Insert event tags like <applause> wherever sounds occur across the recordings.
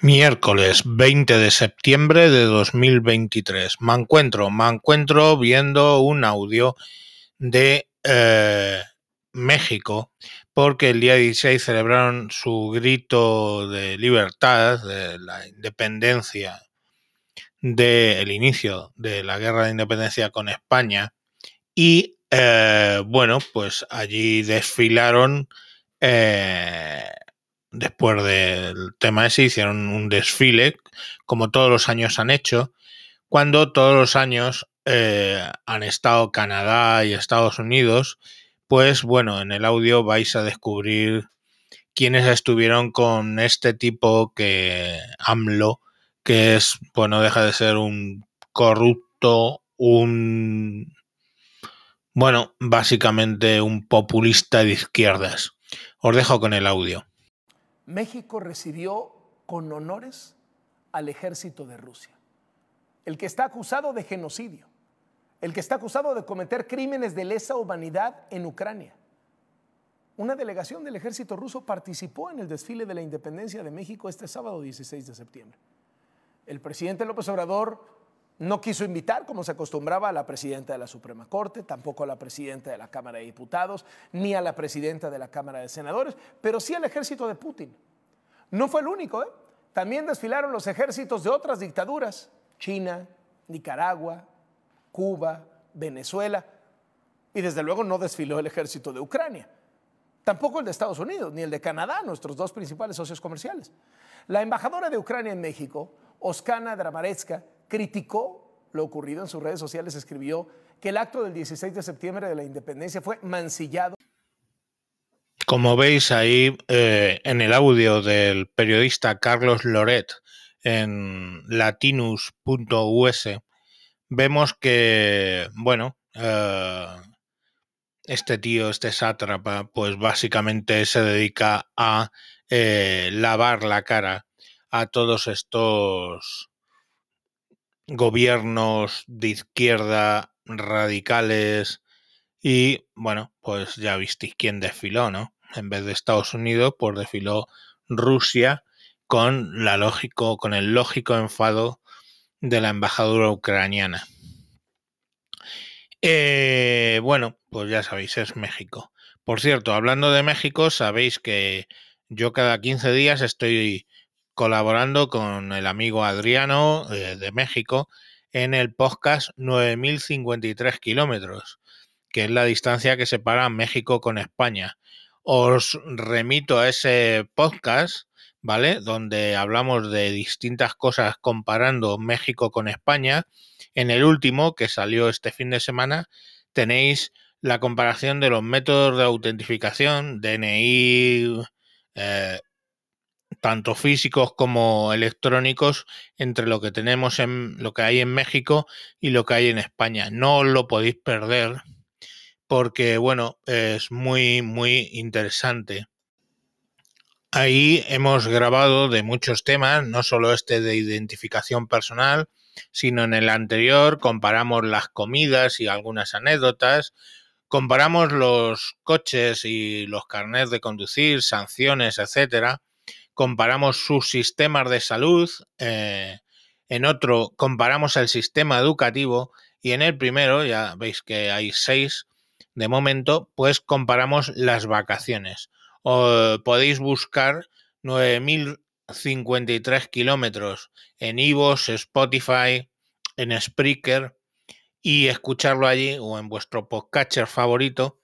Miércoles 20 de septiembre de 2023. Me encuentro, me encuentro viendo un audio de eh, México porque el día 16 celebraron su grito de libertad, de la independencia, del inicio de la guerra de independencia con España y eh, bueno, pues allí desfilaron eh, después del tema ese, hicieron un desfile, como todos los años han hecho, cuando todos los años eh, han estado Canadá y Estados Unidos, pues bueno, en el audio vais a descubrir quiénes estuvieron con este tipo que AMLO, que es, bueno, deja de ser un corrupto, un, bueno, básicamente un populista de izquierdas. Os dejo con el audio. México recibió con honores al ejército de Rusia, el que está acusado de genocidio, el que está acusado de cometer crímenes de lesa humanidad en Ucrania. Una delegación del ejército ruso participó en el desfile de la independencia de México este sábado 16 de septiembre. El presidente López Obrador no quiso invitar, como se acostumbraba, a la presidenta de la Suprema Corte, tampoco a la presidenta de la Cámara de Diputados, ni a la presidenta de la Cámara de Senadores, pero sí al ejército de Putin. No fue el único, ¿eh? También desfilaron los ejércitos de otras dictaduras, China, Nicaragua, Cuba, Venezuela, y desde luego no desfiló el ejército de Ucrania. Tampoco el de Estados Unidos, ni el de Canadá, nuestros dos principales socios comerciales. La embajadora de Ucrania en México, Oskana Dramaretska, criticó lo ocurrido en sus redes sociales, escribió que el acto del 16 de septiembre de la independencia fue mancillado. Como veis ahí eh, en el audio del periodista Carlos Loret en latinus.us, vemos que, bueno, eh, este tío, este sátrapa, pues básicamente se dedica a eh, lavar la cara a todos estos gobiernos de izquierda radicales y bueno, pues ya visteis quién desfiló, ¿no? En vez de Estados Unidos, pues desfiló Rusia con la lógico, con el lógico enfado de la embajadora ucraniana. Eh, bueno, pues ya sabéis, es México. Por cierto, hablando de México, sabéis que yo cada 15 días estoy colaborando con el amigo Adriano eh, de México en el podcast 9053 kilómetros, que es la distancia que separa México con España. Os remito a ese podcast, ¿vale? Donde hablamos de distintas cosas comparando México con España. En el último, que salió este fin de semana, tenéis la comparación de los métodos de autentificación, DNI, eh, tanto físicos como electrónicos entre lo que tenemos en lo que hay en México y lo que hay en España. No lo podéis perder porque bueno, es muy muy interesante. Ahí hemos grabado de muchos temas, no solo este de identificación personal, sino en el anterior comparamos las comidas y algunas anécdotas, comparamos los coches y los carnets de conducir, sanciones, etcétera comparamos sus sistemas de salud, eh, en otro comparamos el sistema educativo y en el primero, ya veis que hay seis de momento, pues comparamos las vacaciones. O podéis buscar 9.053 kilómetros en Ivos, Spotify, en Spreaker y escucharlo allí o en vuestro podcatcher favorito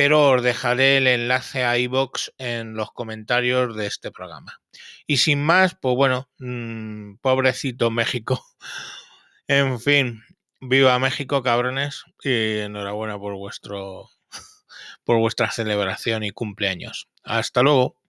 pero os dejaré el enlace a iBox en los comentarios de este programa. Y sin más, pues bueno, mmm, pobrecito México. <laughs> en fin, viva México, cabrones, y enhorabuena por vuestro <laughs> por vuestra celebración y cumpleaños. Hasta luego.